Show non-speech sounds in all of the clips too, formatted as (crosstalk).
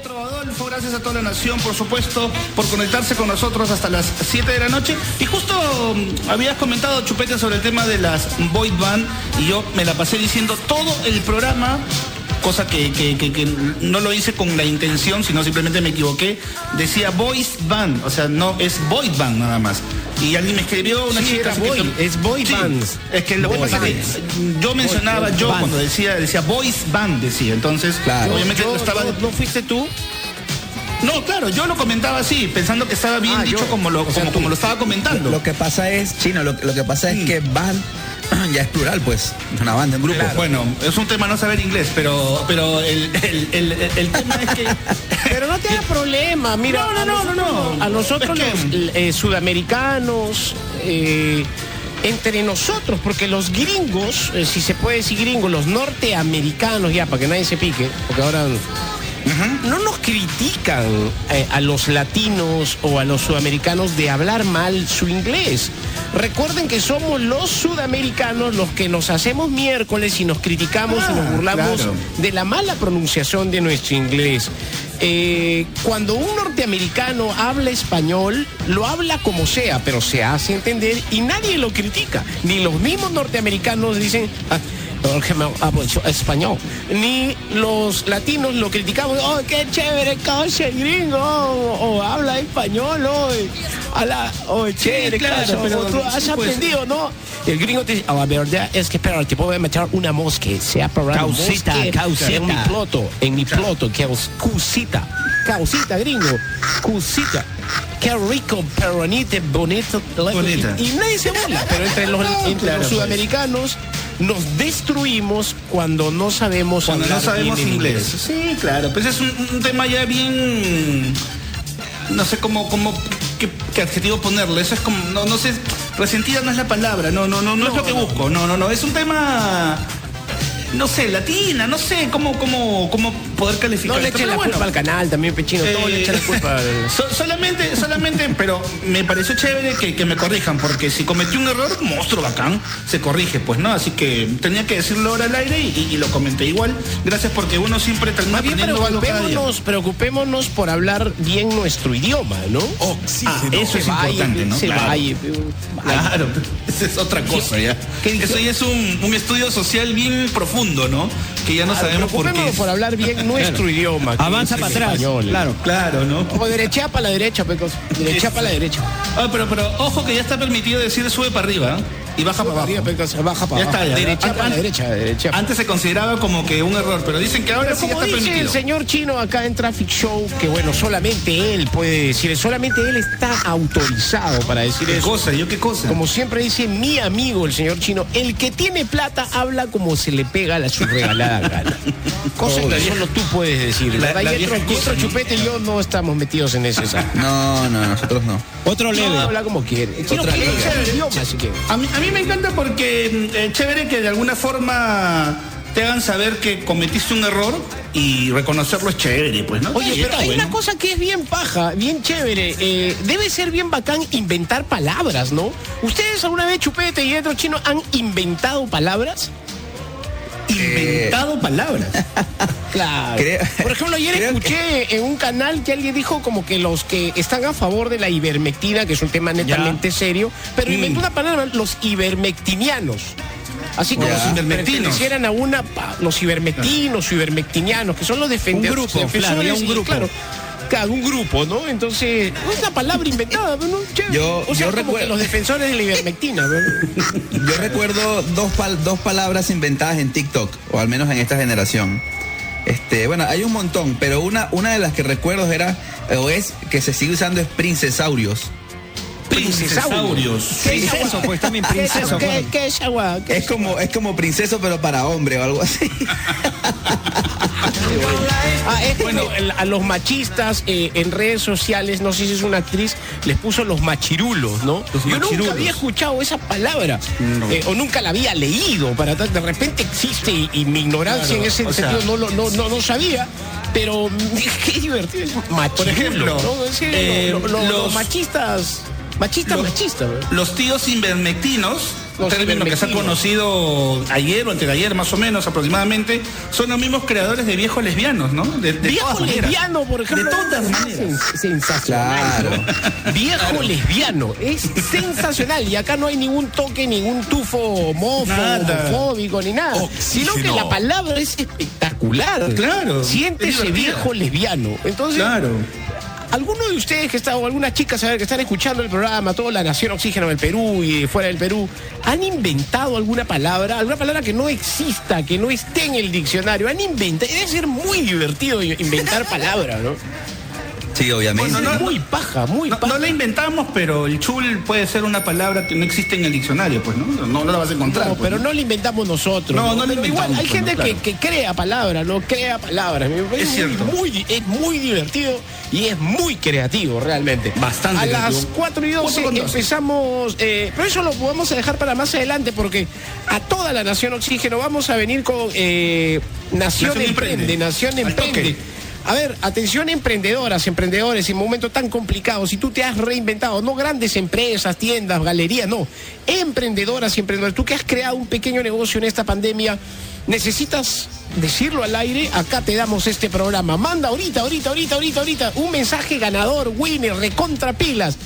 Adolfo, gracias a toda la nación, por supuesto, por conectarse con nosotros hasta las 7 de la noche. Y justo mm, habías comentado, Chupete, sobre el tema de las Void Band, y yo me la pasé diciendo todo el programa cosa que- que no lo hice con la intención, sino simplemente me equivoqué. Decía voice band, o sea, no es void band nada más. Y alguien me escribió, una Sí, chica. que- es boy Sí, bands. Es que lo que pasa es que yo mencionaba Boy yo cuando decía, decía voice band, decía. Entonces, Claro. obviamente Yo- lo estaba. ¿no, no fuiste tú? No, claro, yo lo comentaba así, pensando que estaba bien Ah, dicho yo. como lo, sea, como, lo estaba comentando. Lo que pasa es, Chino, lo, lo que pasa es que van, ya es plural, pues, una banda, un grupo. Claro, Bueno, es un tema no saber inglés, pero, pero el, el, el, tema es que. (laughs) Pero no te da problema, mira. No, no, no, no, no. A nosotros Es que- los eh, sudamericanos, eh, entre nosotros, porque los gringos, eh, si se puede decir gringos, los norteamericanos, ya, para que nadie se pique, porque ahora no nos critican eh, a los latinos o a los sudamericanos de hablar mal su inglés. Recuerden que somos los sudamericanos los que nos hacemos miércoles y nos criticamos y nos Ah, burlamos claro. de la mala pronunciación de nuestro inglés. Eh, cuando un norteamericano habla español, lo habla como sea, pero se hace entender y nadie lo critica. Ni los mismos norteamericanos dicen, "Ah, Jorge, español. Ni los latinos lo criticamos, oh, qué chévere, causa el gringo, o, o habla español, oh, a la, oh, chévere, claro, causa, pero o tú has sí, pues. aprendido, ¿no? El gringo te dice, oh, la verdad es que, pero te puedo meter una mosca, se ha parado Causita, mosca causita. en mi ploto, en mi ploto, que es cusita, causita, gringo, cusita. Qué rico, peronite, bonito. Bonita. Y, y nadie se burla, pero entre los, (laughs) entre claro, los pues. sudamericanos nos destruimos cuando no sabemos Cuando no hablar sabemos bien en inglés. Sí, claro, pues es un, un tema ya bien. No sé cómo, cómo qué, qué adjetivo ponerle. Eso es como, no, no sé, resentida no es la palabra, no, no, no, no, es lo que busco. No, no, no. Es un tema. No sé, latina, no sé cómo, cómo, cómo poder calificar. No le echen la bueno. culpa al canal también, Pechino. Todo le Eh, echan la culpa al... (laughs) so- solamente, solamente, pero me pareció chévere que, que me corrijan, porque si cometí un error, monstruo bacán, se corrige, pues, ¿no? Así que tenía que decirlo ahora al aire y, y lo comenté igual. Gracias porque uno siempre termina bien preocupémonos, preocupémonos por hablar bien nuestro idioma, ¿no? Ah, eso es importante, ¿no? Claro. vaya, vaya. Claro, (laughs) esa es otra cosa ya. Eso ya es un, un estudio social bien profundo, ¿no? Que ya no Claro, sabemos por qué. por hablar bien nuestro idioma. que Avanza para atrás. español. Claro. Claro, ¿no? O derecha para la derecha, pecos. Derecha para la derecha. Ah, pero, pero ojo que ya está permitido decir sube para arriba ¿eh? Y baja para abajo. Baja para Ya abajo. Derecha para la derecha, derecha. Antes se consideraba como que un error, pero dicen que ahora Pero sí ya como está dice el señor chino acá en Traffic Show, que bueno, solamente él puede decir, solamente él está autorizado para decir ¿Qué eso. cosa? ¿Yo qué cosa? Como siempre dice mi amigo el señor chino, el que tiene plata habla como se le pega la su regalada gana. (laughs) Cosa que solo tú puedes decir. la- ¿verdad? la y otro, y ¿no? chupete y yo no estamos metidos en ese (laughs) saco. No, no, nosotros no. Otro No, leve. habla como quiere. Otra quiere el idioma, si quiere. A mí, a mí me encanta porque mm, eh, chévere que de alguna forma te hagan saber que cometiste un error y reconocerlo es chévere, pues, ¿no? Oye, pero hay bueno. una cosa que es bien paja, bien chévere. eh, debe ser bien bacán inventar palabras, ¿no? ¿Ustedes alguna vez, Chupete y otro chino, han inventado palabras? Inventado palabras. (laughs) Claro. Creo- Por ejemplo, ayer creo escuché en un canal que alguien dijo como que los que están a favor de la ivermectina, que es un tema netamente serio, pero Mm. inventó una palabra, los ivermectinianos. Así como si Ivermectinos. pertenecieran a una, los ivermectinos, ivermectinianos, que son los defensores. Un grupo, claro, un grupo. Claro, claro, un grupo, ¿no? Entonces, no es una palabra inventada, ¿no? Chévere. Yo- o sea, yo como recuerdo- que los defensores de la ivermectina, ¿no? (laughs) Yo recuerdo dos, pal- dos palabras inventadas en TikTok, o al menos en esta generación. Este, bueno, hay un montón, pero una, una de las que recuerdo era, o es, que se sigue usando es princesaurios. Princesaurios. ¿Qué es pues, también ¿Qué es- princeso, ¿Qué, qué es agua? ¿Qué Es como, es como princeso, pero para hombre o algo así. (laughs) Ah, es Bueno. a los machistas eh, en redes sociales, no sé si es una actriz, les puso los machirulos, ¿no? Los Yo machirulos. nunca había escuchado esa palabra, eh, o nunca la había leído, para de repente existe y, y mi ignorancia Claro, en ese sea- sentido no, lo- no, no, no sabía. Pero (laughs) qué divertido. Machirulo, Por ejemplo, ¿no? Eh, lo- lo- los- los machistas Machista, Los- machista. ¿no? Los tíos invermectinos, un Los término que se ha conocido ayer o antes de ayer más o menos aproximadamente, son los mismos creadores de viejos lesbianos, ¿no? De, de Viejo lesbiano, por ejemplo. De todas es maneras. sens- sensacional. (laughs) Viejo lesbiano. Es (laughs) sensacional. Y acá no hay ningún toque, ningún tufo Nada. homofóbico, ni nada. Sino que la palabra es espectacular. Claro, es Siéntese viejo lesbiano. Entonces, Claro. ¿Alguno de ustedes que está, o algunas chicas que están escuchando el programa, toda la nación oxígeno del Perú y fuera del Perú, han inventado alguna palabra, alguna palabra que no exista, que no esté en el diccionario? Han inventado, debe ser muy divertido inventar palabras, ¿no? Sí, obviamente. Bueno, no- muy paja, muy No, paja. no la inventamos, pero el chul puede ser una palabra que no existe en el diccionario, pues, ¿no? No, no la vas a encontrar. No, pues, pero ¿no? no la inventamos nosotros. No, no la Pero igual inventamos, hay pues, gente no, que, claro. que crea palabras, ¿no? Crea palabras. Es muy- cierto. Muy, es muy divertido y es muy creativo, realmente. Bastante A las creativo. 4 y 12 Cuatro con doce. empezamos, eh, pero eso lo vamos a dejar para más adelante porque a toda la Nación Oxígeno vamos a venir con eh, Nación, Nación Emprende, Emprende. Nación Al toque. Emprende. A ver, atención emprendedoras, emprendedores, en momentos tan complicados, si tú te has reinventado, no grandes empresas, tiendas, galerías, no, emprendedoras y emprendedores, tú que has creado un pequeño negocio en esta pandemia, necesitas decirlo al aire, acá te damos este programa. Manda ahorita, ahorita, ahorita, ahorita, ahorita, un mensaje ganador, winner, recontra pilas.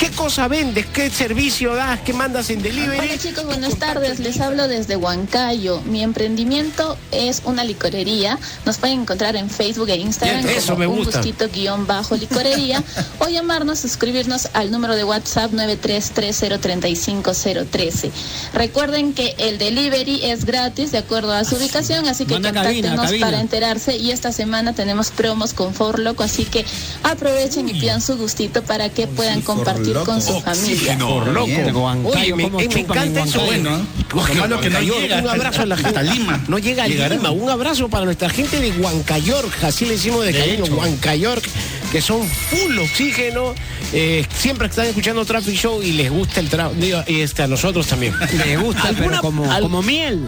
¿Qué cosa vendes? ¿Qué servicio das? ¿Qué mandas en delivery? Hola chicos, buenas tardes. Les hablo desde Huancayo. Mi emprendimiento es una licorería. Nos pueden encontrar en Facebook e Instagram Bien, eso como me un gusta. gustito guion bajo licorería (laughs) o llamarnos, suscribirnos al número de WhatsApp 933035013. Recuerden que el delivery es gratis de acuerdo a su ubicación, así que Cabina, para enterarse y esta semana tenemos promos con Forloco, así que aprovechen y pidan su gustito para que puedan compartir con su familia. Por loco. Bien. Huancayo, Oye, me, eh, me encanta eso. Bueno, Oye, lo malo que no llega un abrazo a la gente. hasta Lima. No llega a Llegará. Lima. Un abrazo para nuestra gente de Huancayork, así le decimos de De cariño, hecho. Huancayork, que son full oxígeno, eh, siempre están escuchando Traffic Show y les gusta el trabajo. Y este, a nosotros también. Le gusta, pero ¿Alguna- como, al- como miel.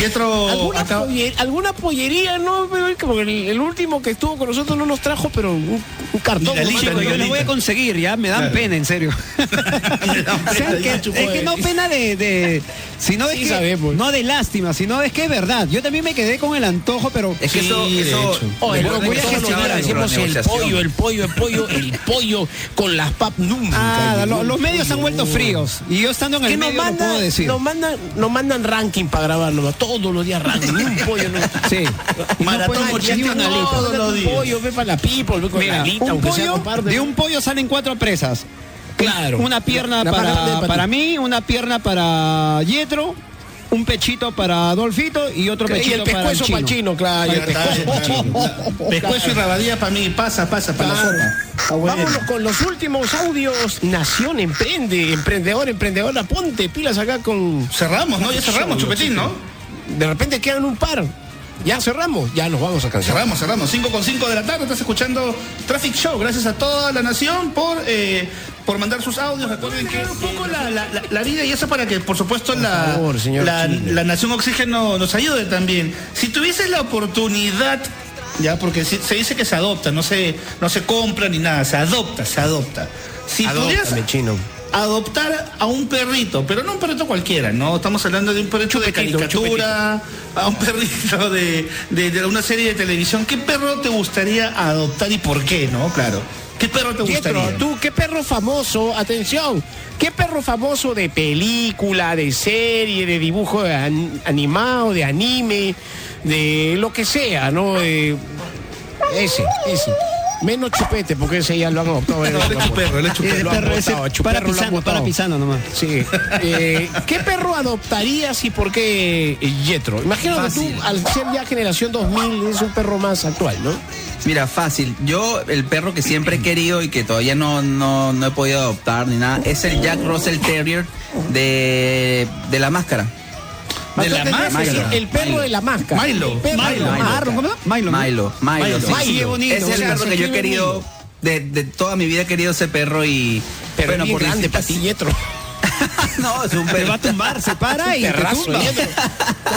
Y otro. ¿Alguna, acá- poller- alguna pollería, no? Pero Como el, el último que estuvo con nosotros no nos trajo, pero un, un cartón. Lito, Chico, yo lo voy a conseguir, ya me dan Claro. pena, en serio. (laughs) (laughs) Es que no pena de, de sino es Sí que sabemos. no de lástima, sino es que es verdad. Yo también me quedé con el antojo, pero Es que eso, Sí. Oh, el decimos de el la pollo, el pollo, el pollo, el pollo con las pap nunca. ah, lo- los medios han vuelto fríos y yo estando en el medio lo puedo mandan, decir. nos mandan, nos mandan ranking para grabar todos los días ni un pollo no. Sí. Maratón ni una alita. todos los un días. pollo, ve para la people, ve con Mira, la alita, un aunque sea pollo, comparte. de un pollo salen cuatro presas. Claro. Una pierna La para, para para mí, una pierna para Yetro, un pechito para Adolfito y otro y pechito el pescuezo para el chino, claro. y el pescuezo. está bien. (laughs) Pescuezo y rabadilla para mí. Pasa, pasa, para la Claro. sopa. Bueno. Vámonos con los últimos audios. Nación Emprende, emprendedor, emprendedora, ponte pilas acá con. Cerramos, ¿no? Ya cerramos, chupetín, ¿no? De repente quedan un par. Ya cerramos, ya nos vamos a cansar. Cerramos, cerramos. 5 con 5 de la tarde. Estás escuchando Traffic Show. Gracias a toda la nación por, eh, por mandar sus audios. Recuerden que un poco la, la- vida y eso para que, por supuesto, la, favor, la, Nación Oxígeno nos ayude también. Si tuvieses la oportunidad, ya, porque si- se dice que se adopta, no se, no se compra ni nada, se adopta, se adopta. Si pudieras Adóptame, chino. Adoptar a un perrito, pero no un perrito cualquiera, ¿no? Estamos hablando de un perrito de Chupetito, caricatura, a un perrito de, de- de una serie de televisión. ¿Qué perro te gustaría adoptar y por qué, no? Claro. ¿Qué perro te Pietro, gustaría? tú, ¿qué perro famoso? Atención, ¿qué perro famoso de película, de serie, de dibujo animado, de anime, de lo que sea, ¿no? Ese, ese. Menos chupete, porque ese ya lo han adoptado. No, chuperro. Han perro ese a para pisando, para botado. pisando nomás. Sí. Eh, ¿Qué perro adoptarías y por qué eh, Yetro? Imagino que Fácil. tú, al ser ya generación 2000, es un perro más actual, ¿no? Mira, fácil. Yo, el perro que siempre he querido y que todavía no, no, no he podido adoptar ni nada, es el Jack Russell Terrier de, de la máscara. De la máscara. El perro de la máscara. Milo. Milo. Milo. Milo. Milo, Milo. Milo. sí. Milo, bonito. Ese es el perro que yo he querido, Milo. de, de toda mi vida he querido ese perro y... Pero bueno, es bien por grande ti, Yetro. No, es un Te va a tumbar, se para y te tumba. Yetro.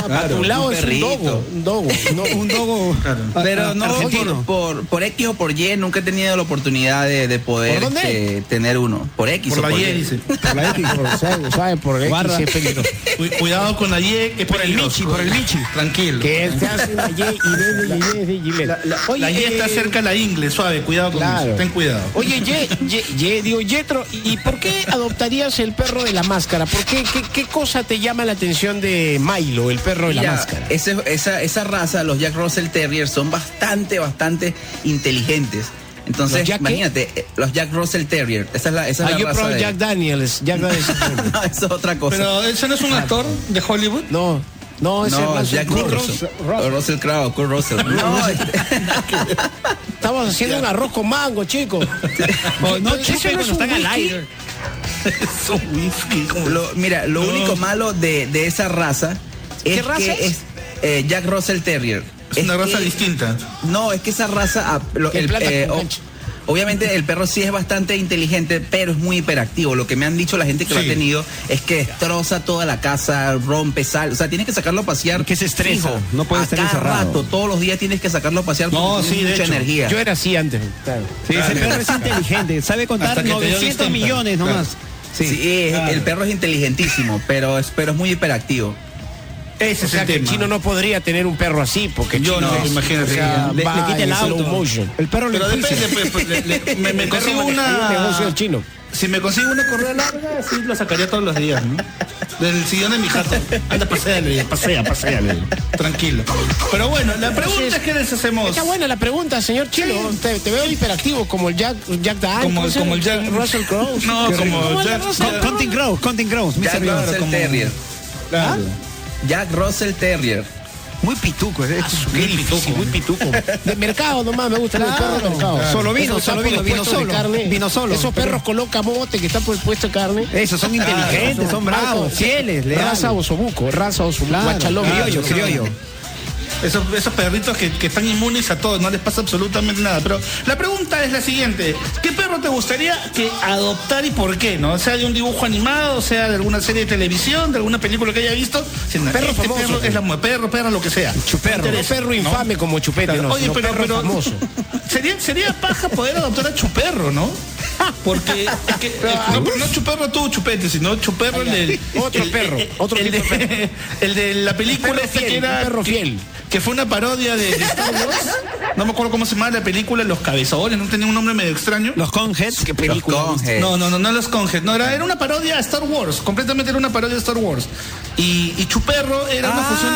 Para tu lado un es un perrito. dogo. Un dogo. no. Un dogo a- Pero a- no, argentino. por, por, por X o por Y nunca he tenido la oportunidad de, de poder ¿Por dónde? este, tener uno. Por X Por o la por Y, Y. dice. (laughs) Por la X. Por- ¿Sabe, sabe? Por X Guarda. sí es peligroso. (laughs) Cu- Cuidado con la Y, que es Por el. Michi, por el Michi. Tranquilo. Que se hace una Y y (laughs) vende y de la Y eh, está cerca de la ingle, suave, cuidado con Claro. eso. Ten cuidado. Oye, Ye, Ye- Ye- digo, Yetro, ¿y por qué adoptarías el perro de la máscara? ¿Por qué, qué, qué cosa te llama la atención de Milo, el perro de la Mira, máscara? ese- esa, esa raza, los Jack Russell Terriers, son bastante, bastante inteligentes. Entonces, ¿Los Jack qué? imagínate, eh, los Jack Russell Terrier, esa es la, esa es Ah, la yo raza de- Jack Daniels. Jack Daniels. (laughs) no, eso es otra cosa. Pero ese no es un actor de Hollywood. no, no, ese no, es Jack Russell. Russell. Russell Crowe, Kurt Russell. No, (laughs) este- (laughs) Estamos haciendo un arroz con mango, chicos. O no ¿Ese chupe no cuando es un están al aire. Es un whisky. como- lo- mira, lo No. único malo de, de esa raza ¿Qué es raza que es? es eh, Jack Russell Terrier. Es una raza distinta. No, es que esa raza, ah, lo- el- eh, obviamente el perro sí es bastante inteligente, pero es muy hiperactivo. Lo que me han dicho la gente que lo ha tenido es que destroza toda la casa, rompe, sal, o sea, tienes que sacarlo a pasear. Que se estresa, fijo. no puede A estar cada encerrado. rato, todos los días tienes que sacarlo a pasear No, porque sí, mucha hecho. energía. Yo era así antes. claro. Sí, ese perro es inteligente, sabe contar que te dio 900 distemper. millones nomás. Sí, es- claro. el perro es inteligentísimo, pero es, pero es muy hiperactivo. Ese O es sea el que el tema. chino no podría tener un perro así, porque Yo chino no, es- imagínate. o sea, Le- le va quita el auto. motion. El perro le Pero depende, pues, pues, le- le- me, me El perro consigo maneja un negocio una. del chino. Si me consigo una correa larga, sí lo sacaría todos los días, ¿no? Del sillón de mi jato. Anda, paséale, pasea, paséale. Tranquilo. Pero bueno, la pregunta es que les hacemos. Está buena la pregunta, señor Chino. Te, te veo hiperactivo como el Jack, Jack Daniels. Como, el Jack. Russell Crowe. (laughs) No, como. Jack. Russell Con- Counting Crows, Counting Crows, Jack. Russell Terrier. Claro. Jack Russell Terrier. Muy pituco. es- es- Qué difícil, muy pituco. De mercado nomás, me gusta el perro de mercado. Solo vino, solo vino, vino solo, carne. vino solo. Esos perros coloca mote que están por el puesto de carne. Esos son inteligentes, son bravos, fieles, leales. Raza osobuco, raza osobuco, Claro, guachalón. criollo, criollo. Esos, esos perritos que, que están inmunes a todo, no les pasa absolutamente nada. Pero la pregunta es la siguiente: ¿qué perro te gustaría que adoptar y por qué? ¿No? Sea de un dibujo animado, sea de alguna serie de televisión, de alguna película que haya visto. Si no, Perro este famoso, perro es la perro, perro, lo que sea. Chuperro, perro ¿no? infame como chupete, Claro. no, Oye, pero, perro pero famoso. (laughs) Sería, sería paja poder adoptar a Chuperro, ¿no? Porque es que, no, pero no Chuperro tú, Chupete, sino Chuperro el del... Otro el- perro, el- otro el, tipo de el de la película perro esta fiel, que era... perro fiel. Que fue una parodia de, de Star Wars. No me acuerdo cómo se llamaba la película, Los Cabezones, no tenía un nombre medio extraño. Los Conheads. ¿Qué película? Los viste? Conheads. No, no, no, no los Conheads. No, era, era una parodia a Star Wars. Completamente era una parodia de Star Wars. Y, y Chuperro era una Ah, fusión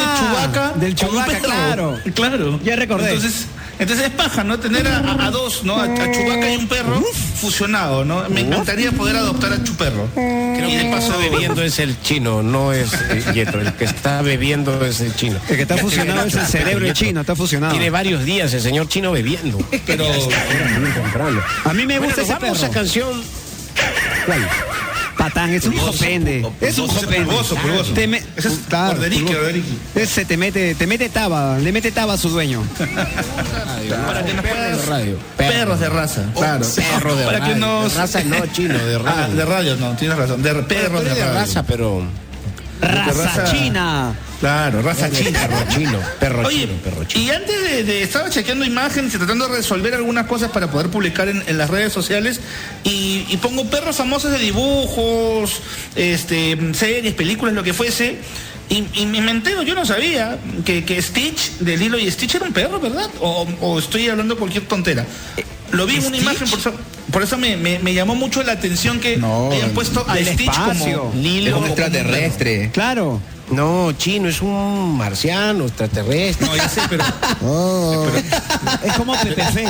de del con un Chewbacca, perro. claro. Claro. Ya recordé. Entonces, entonces es paja, ¿no? Tener a, dos, ¿no? A, a Chewbacca y un perro fusionado, ¿no? Me encantaría poder adoptar a Chuperro. Creo y que el que paso está bebiendo es el chino, no es eh, Yetro. El que está bebiendo es el chino. El que está fusionado es el cerebro del chino, está fusionado. Tiene varios días el señor chino bebiendo. (laughs) Pero. A mí me Bueno, gusta nos ese vamos perro. a canción. Patán, es un hijo pende. Es un hijo pende. pulgoso, pulgoso. Te me- Ese es. Ese te mete, te mete taba, le mete taba a su dueño. (laughs) para que nos puedas... radio. Perros de raza, claro. Perro de Para que nos... De raza no, chino, de Ah, radio. de radio, no, tienes razón. De perros de, raza, pero. Raza, raza- china. Claro, raza china. Perro chino, perro Oye, chino, perro chino. y antes de, de- estaba chequeando imágenes y tratando de resolver algunas cosas para poder publicar en, en las redes sociales y, y pongo perros famosos de dibujos, este, series, películas, lo que fuese. Y, y me entero, yo no sabía que, que Stitch, de Lilo y Stitch era un perro, ¿verdad? O, o estoy hablando cualquier tontera. Lo vi en una imagen, por eso, por eso me, me- me llamó mucho la atención que No, hayan puesto a Stitch espacio. como Es Lilo. un extraterrestre. Claro. No, chino, es un marciano, extraterrestre. No, ya sé, pero (laughs) Es como Pepe Fe.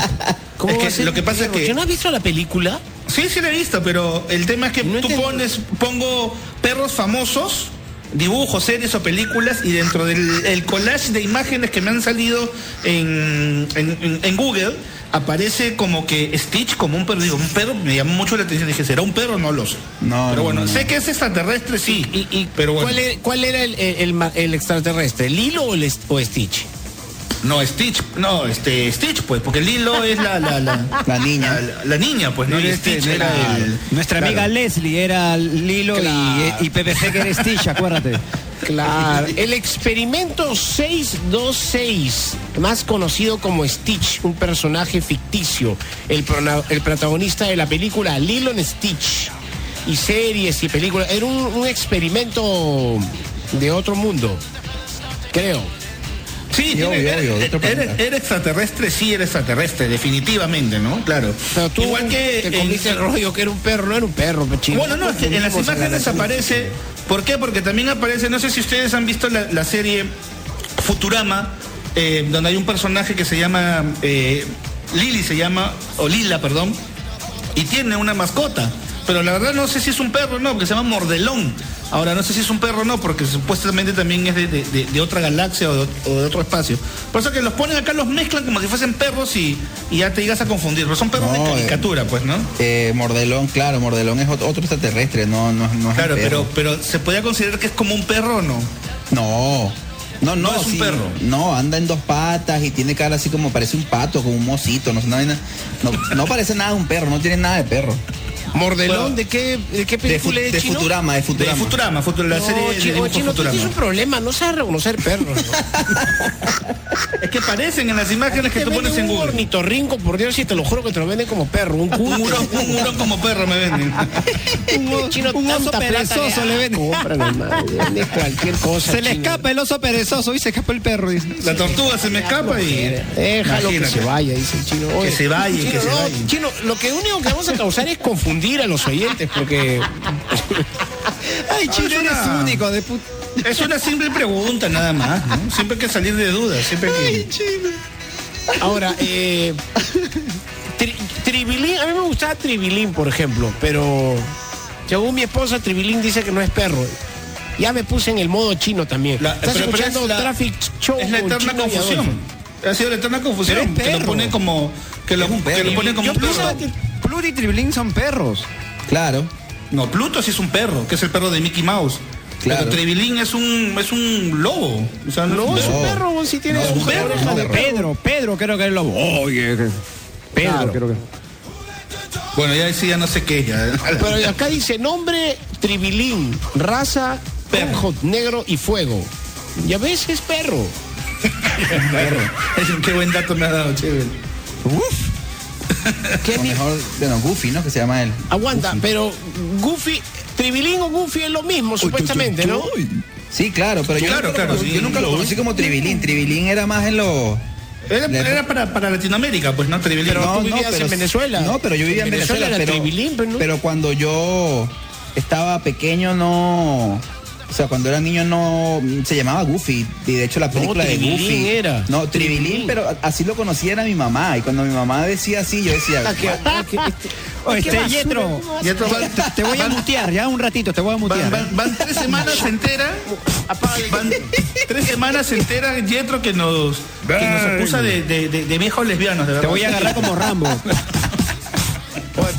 ¿Cómo Es que va a ser lo que pasa es que- ¿Yo no has visto la película? Sí, sí la he visto, pero el tema es que No tú entiendo. pones, pongo perros famosos, dibujos, series o películas y dentro del el collage de imágenes que me han salido en, en- Google aparece como que Stitch como un perro. Digo, un perro me llamó mucho la atención. Dije, ¿será un perro? No lo sé. No, pero no, bueno, no, no. sé que es extraterrestre, sí. ¿Y, y pero bueno. ¿cuál, era, cuál era el, el- el ma- el extraterrestre? ¿Lilo o, o Stitch? No, Stitch, no, este, Stitch, pues, porque Lilo es la, la, la, La niña. la, la niña, pues, ¿no? Y Este, Stitch no era era- el. Nuestra amiga Leslie era Lilo y- Claro. y, PPC que era Stitch, acuérdate. Claro. (laughs) El experimento 626, más conocido como Stitch, un personaje ficticio, el, prona- el protagonista de la película Lilo and Stitch, y series y películas, era un, un experimento de otro mundo, creo. Sí, tiene- obvio, obvio, planeta. era extraterrestre, sí era extraterrestre, definitivamente, ¿no? Claro. Pero tú Igual que. te en- comiste el rollo que era un perro, no era un perro, pechino. Bueno, no, es que en las imágenes la- aparece. ¿Por qué? Porque también aparece, no sé si ustedes han visto la, la serie Futurama, eh, donde hay un personaje que se llama. eh, Lily se llama, o Lila, perdón, y tiene una mascota. Pero la verdad no sé si es un perro o no, porque se llama Mordelón. Ahora no sé si es un perro o no, porque supuestamente también es de, de- de- de otra galaxia o de, o otro espacio. Por eso que los ponen acá, los mezclan como si fuesen perros y, y ya te llegas a confundir. Pero son perros No, de eh. caricatura, pues, ¿no? Eh, Mordelón, claro, Mordelón es ot- otro extraterrestre, no, no, no es Claro, pero, perro. pero ¿se podía considerar que es como un perro o no? No. No, no, No es un sí, perro. No, anda en dos patas y tiene cara así como parece un pato, como un mosito, no, no, no, no parece nada de un perro, no tiene nada de perro. Mordelón, ¿de qué, de qué De, fu- película es de chino? Futurama, de De Futurama. Futurama, Futurama, la No, serie de chino, chino, tú Futurama. tienes un problema, no sabes reconocer perros. (laughs) Es que parecen en las imágenes que Te tú pones en un Google. ornitorrinco, por Dios, y te lo juro que te lo venden como perro, un culo. Un hurón, un hurón como perro me venden. (laughs) Un, Chino, un oso perezoso le venden. Cómpralo, madre, vende cualquier (laughs) cosa. Se le escapa el oso perezoso y se escapa el perro. dice. La tortuga se me escapa y. Déjalo que se vaya, dice el chino. Oye, se vaya, que se no, vaya. Chino, lo que único que vamos a causar es confundir a los oyentes, porque (laughs) Ay, chino, es eres una- único de puta. Es una simple pregunta nada más, ¿no? Siempre hay que salir de dudas, siempre hay que. ahora, eh, tri- Tribilín, a mí me gustaba Tribilín, por ejemplo, pero según mi esposa, Tribilín dice que no es perro. Ya me puse en el modo chino también. La- Estás pero- pero escuchando es la- Traffic Show Es la eterna Chino confusión. Ha sido la eterna confusión. Pero es Que lo pone como. Que lo, un que lo pone como Yo un perro. Pluto y Tribilín son perros. Claro. No, Pluto sí es un perro, que es el perro de Mickey Mouse. Claro. Pero Trevilín es un, es un lobo. O sea, No, es un perro, si tiene No, un perro. de no, perro. Pedro, Pedro creo que es el lobo. Oye, que- Pedro Claro. creo que. Bueno, ya ya no sé qué. Ya. Pero acá dice nombre Tribilín, raza, Perro. negro y fuego. Ya ves, es perro. (laughs) perro. Qué buen dato me ha dado, chévere. ¿Qué O mejor, bueno, Goofy, ¿no? Que se llama él. Aguanta, pero Goofy, Tribilín o Goofy es lo mismo, supuestamente, ¿no? Sí, claro, pero yo Claro, nunca, claro, sí. yo nunca lo conocí como Tribilín. Tribilín era más en los... Era, era para, para Latinoamérica, pues, ¿no? Trevilín. Pero tú vivías en Venezuela. No, pero yo vivía en En Venezuela Venezuela, era pero, Tribilín, pero no. pero cuando yo estaba pequeño no... O sea, cuando era niño no... Se llamaba Goofy. Y de hecho la película de Goofy... era. No, Tribilín, Tribilín. pero así lo conocía era mi mamá. Y cuando mi mamá decía así, yo decía... Ah, ah, que- (laughs) Oh, ¿Qué este, basura? Yetro, ¿Cómo vas a- Yetro, van- te, te voy a mutear, ya un ratito, te voy a Van, mutear. van- van tres semanas enteras. Van tres semanas enteras, Yetro, que nos, que nos acusa de, de, de- de viejos lesbianos, de verdad. Te voy a agarrar como Rambo. (laughs)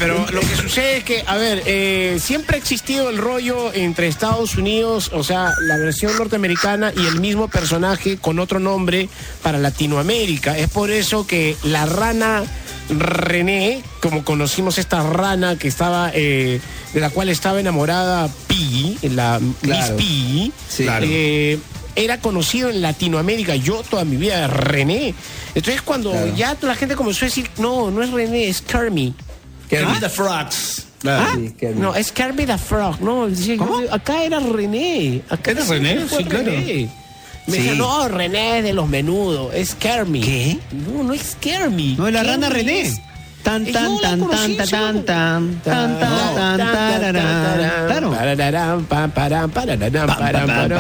Pero lo que sucede es que, a ver, eh, siempre ha existido el rollo entre Estados Unidos, o sea, la versión norteamericana y el mismo personaje con otro nombre para Latinoamérica. Es por eso que la rana René, como conocimos esta rana que estaba, eh, de la cual estaba enamorada Piggy, la Claro. Miss Piggy, Sí. Eh, era conocido en Latinoamérica, yo toda mi vida, René. Entonces cuando Claro. ya la gente comenzó a decir, no, no es René, es Kermit. Kermit the Frogs. ¿Ah? Sí, Kermit. No, es Kermit the Frog. No, acá era René. Acá ¿Era René? Sí, claro. René. Me Sí. no, René es de los menudos, es Kermit. ¿Qué? No, no es Kermit. No, es la rana René. es- Tan, tan, tan, tan, tan, tan, tan, tan,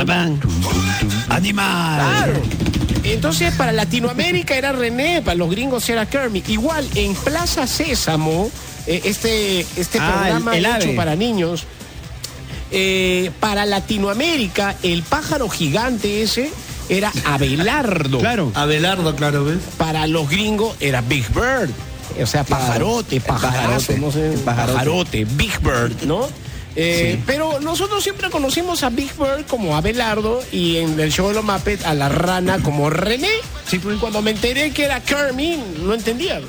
tan. Animal. Entonces, para Latinoamérica era René, para los gringos era Kermit. Igual, en Plaza Sésamo, este, este Ah, programa el- el hecho para niños, eh, para Latinoamérica, el pájaro gigante ese era Abelardo. (laughs) Claro. Abelardo, claro, ¿ves? Para los gringos era Big Bird. O sea, Claro. pajarote, pajarazo, no sé, pajarote. pajarote, Big Bird, ¿no? Eh, Sí. Pero nosotros siempre conocimos a Big Bird como Abelardo y en el show de los Muppets a la rana como René. Sí, pues, cuando me enteré que era Kermit, no entendía.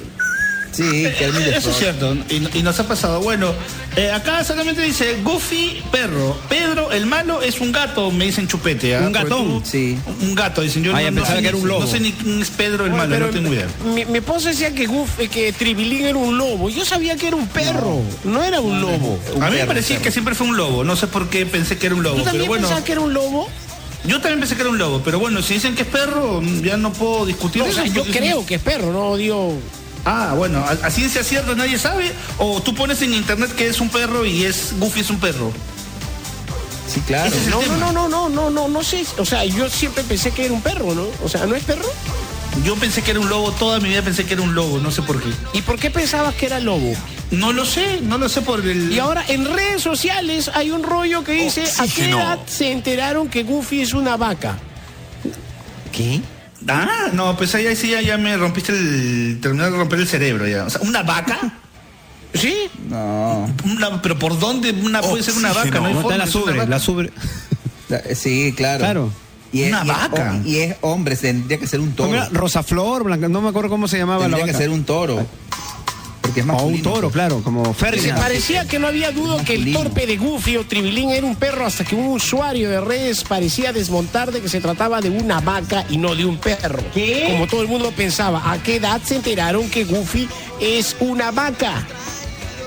Sí, Kermit Eso es cierto, y, y nos ha pasado. Bueno, eh, acá solamente dice Goofy, perro. Pedro, el malo, es un gato, me dicen chupete. ¿ah? Un gatón. Sí. Un gato, dicen. Yo Ah, no, pensaba sé que era ni- un lobo. No sé ni quién es Pedro el Bueno, malo, no tengo idea. Mi, mi esposa decía que, Goof- que Tribilín era un lobo. Yo sabía que era un perro, no, era un lobo. Un A mí me parecía perro. que siempre fue un lobo. No sé por qué pensé que era un lobo. ¿Tú Pero también bueno, pensabas que era un lobo? yo también pensé que era un lobo. Pero bueno, si dicen que es perro, ya no puedo discutir No, o eso. sea, yo creo que es perro, no digo. Ah, bueno, a, a ciencia cierta nadie sabe. O tú pones en internet que es un perro y es Goofy es un perro. Sí, claro. Es No, no, no, no, no, no, no sé. O sea, yo siempre pensé que era un perro, ¿no? O sea, ¿no es perro? Yo pensé que era un lobo, toda mi vida pensé que era un lobo, no sé por qué. ¿Y por qué pensabas que era lobo? No lo sé, no lo sé por el... Y ahora en redes sociales hay un rollo que dice a qué edad se enteraron que Goofy es una vaca. ¿Qué? Ah, no, pues ahí ahí sí ya, ya me rompiste el... Terminaste de romper el cerebro ya. O sea, ¿una vaca? ¿Sí? No. Una- ¿Pero por dónde una, puede ser una vaca? No, hay No está forma la sobre, vaca. la sobre. Sí, claro. Claro. Y es, Una y es vaca. y es hombre, tendría que ser un toro. Mira, Rosaflor, Blanca, no me acuerdo cómo se llamaba la tendría que vaca. ser un toro. Porque es O un toro, claro, como Se Ferdinand. parecía que no había duda que el torpe de Goofy o Tribilín era un perro hasta que un usuario de redes parecía desmontar de que se trataba de una vaca y no de un perro. Como todo el mundo pensaba, ¿a qué edad se enteraron que Goofy es una vaca?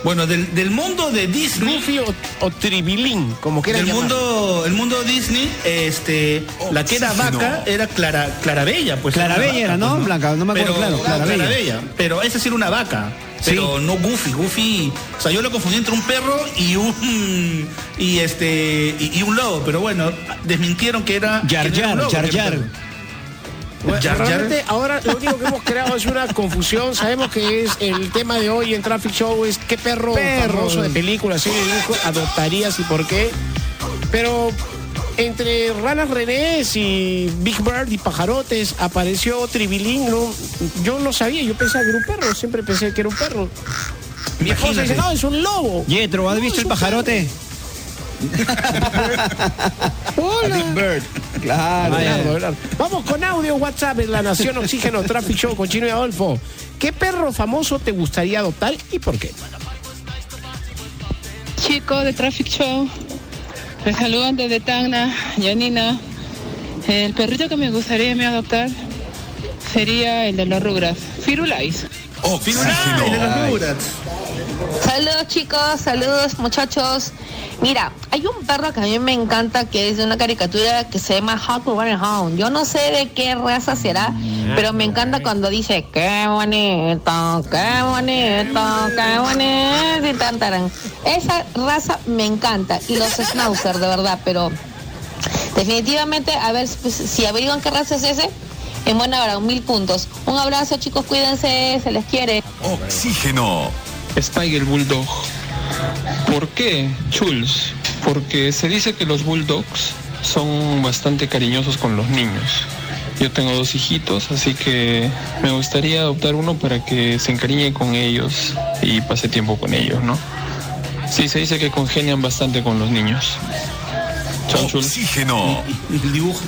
Bueno, del, del mundo de Disney... Goofy o, o Tribilín, como quieran Del mundo, el mundo Disney, este, la que era vaca era Clara, Clarabella, pues. Clarabella era, ¿no? pues, Blanca, no me acuerdo, Pero- claro, Clarabella. Pero esa sí era una vaca. Pero no Goofy, Goofy, o sea, yo lo confundí entre un perro y un y este y, y un lobo, pero bueno, desmintieron que era Jar que no era Bueno, realmente ahora lo único que hemos creado es una confusión. Sabemos que es el tema de hoy en Traffic Show es qué perro, Perro. famoso de película, serie de dibujo adoptarías y por qué. Pero entre ranas renés y Big Bird y pajarotes apareció Tribilín. No, yo no sabía, yo pensaba que era un perro, siempre pensé que era un perro. Mi esposa dice, no, es un lobo. Yetro, ¿has No, visto el pajarote? (laughs) A Big Bird. Claro. Vamos con audio WhatsApp en la Nación Oxígeno Traffic Show con Chino y Adolfo. ¿Qué perro famoso te gustaría adoptar y por qué? Chicos de Traffic Show, les saludan desde Tacna, Janina. El perrito que me gustaría mí adoptar sería el de los Rugras, Firulais. Ah, el de los. Rugrats. Saludos chicos, saludos muchachos. Mira, hay un perro que a mí me encanta que es de una caricatura que se llama Huckleberry Hound. Yo no sé de qué raza será, pero me encanta cuando dice qué bonito, qué bonito, qué bonito y tan, taran. Esa raza me encanta y los Schnauzer de verdad, pero definitivamente a ver pues, si averiguan qué raza es ese. En buena hora, mil puntos. Un abrazo chicos, cuídense, se les quiere. Oxígeno. Spiegel Bulldog. ¿Por qué, Chuls? Porque se dice que los bulldogs son bastante cariñosos con los niños. Yo tengo dos hijitos, así que me gustaría adoptar uno para que se encariñe con ellos y pase tiempo con ellos, ¿no? Sí, se dice que congenian bastante con los niños. Oxígeno. El dibujo.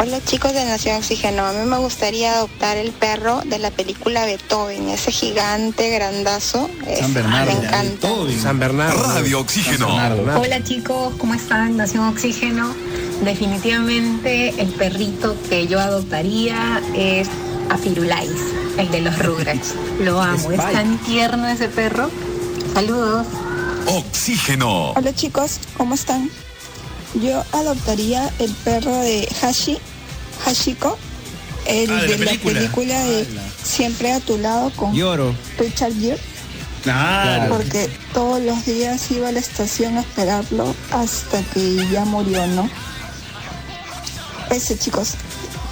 Hola chicos de Nación Oxígeno, a mí me gustaría adoptar el perro de la película Beethoven, ese gigante grandazo, es- San Bernardo. me encanta. San Bernardo. Radio Oxígeno. Bernardo. Hola chicos, ¿cómo están? Nación Oxígeno. Definitivamente el perrito que yo adoptaría es a Firulais, el de los Rugrats. Lo amo, es tan tierno ese perro. Saludos. Oxígeno. Hola chicos, ¿cómo están? Yo adoptaría el perro de Hashi, Hashiko, el Ah, de la de la película. película de Siempre a tu lado con Lloro. Richard Gere, Claro. porque todos los días iba a la estación a esperarlo hasta que ya murió, ¿no? Ese chicos.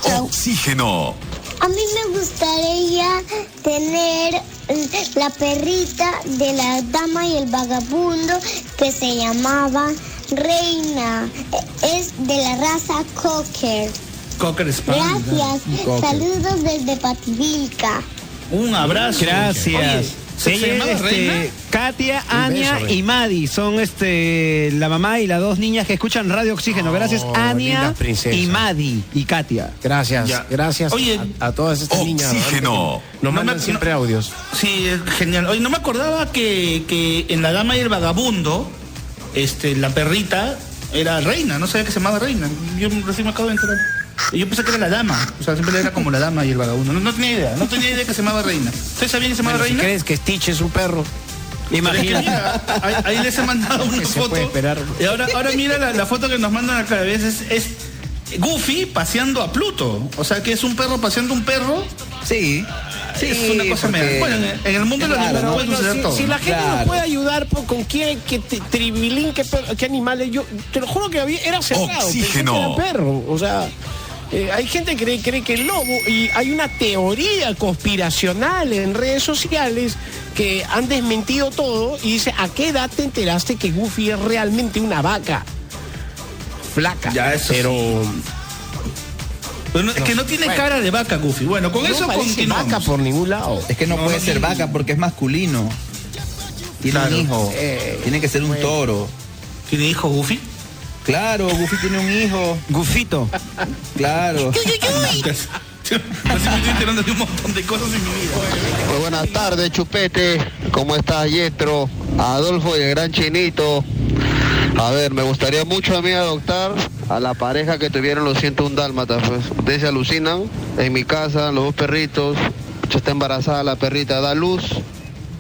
Chao. Oxígeno. A mí me gustaría tener la perrita de la dama y el vagabundo que se llamaba Reina. Es de la raza Cocker. Cocker Spaniel. Gracias. Cocker. Saludos desde Pativilca. Un abrazo. Gracias. Oye, ¿Se, Ella es, este, Reina? Katia, Ania beso, y Madi. Son este la mamá y las dos niñas que escuchan Radio Oxígeno. Gracias, Oh, Ania y Madi y Katia. Gracias, Ya. gracias Oye, a, a todas estas niñas. ¿verdad? Oxígeno. Nos No mandan me- siempre no- audios. Sí, es genial. Oye, no me acordaba que, que en La Dama y el Vagabundo, este, la perrita era reina, no sabía que se llamaba reina. Yo recién me acabo de enterar. Y Yo pensé que era la dama, o sea, siempre era como la dama y el vagabundo. No, no tenía idea, no tenía idea que se llamaba reina. ¿Ustedes sabían que se llamaba Bueno, si reina? crees que Stitch es un perro. Imagínate. mira, ahí, ahí les he mandado una ¿Qué se foto. puede esperar? Y ahora, ahora mira la, la foto que nos mandan acá a veces es Goofy paseando a Pluto. O sea que es un perro paseando un perro. Sí. Sí, es una cosa porque- media. Bueno, en, el mundo de los Claro, animales ¿no? suceder si, todo. si la gente Claro. nos puede ayudar por- con quién, qué t- tribilín, qué, qué animales, yo te lo juro que había, era cerrado. pensé que Oxígeno. era perro. O sea, eh, hay gente que cree, cree que el lobo, y hay una teoría conspiracional en redes sociales que han desmentido todo y dice, ¿a qué edad te enteraste que Goofy es realmente una vaca? Flaca. Ya, eso pero Pero no- es que no tiene Bueno. cara de vaca, Goofy. Bueno, con no eso continuamos. vaca por ningún lado. Es que no, No, puede no ser vaca porque es masculino. Tiene Claro. un hijo. Eh, tiene que ser un toro. ¿Tiene hijo Goofy? Claro, Goofy tiene un hijo. Gufito. Claro. Recién (laughs) me estoy enterando de un montón de cosas en mi vida. Muy buenas tardes, Chupete. ¿Cómo estás, Yetro? Adolfo y el gran chinito. A ver, me gustaría mucho a mí adoptar a la pareja que tuvieron los 101 dálmatas. Pues. Ustedes se alucinan. En mi casa, los dos perritos. Pucha, está embarazada la perrita, da luz.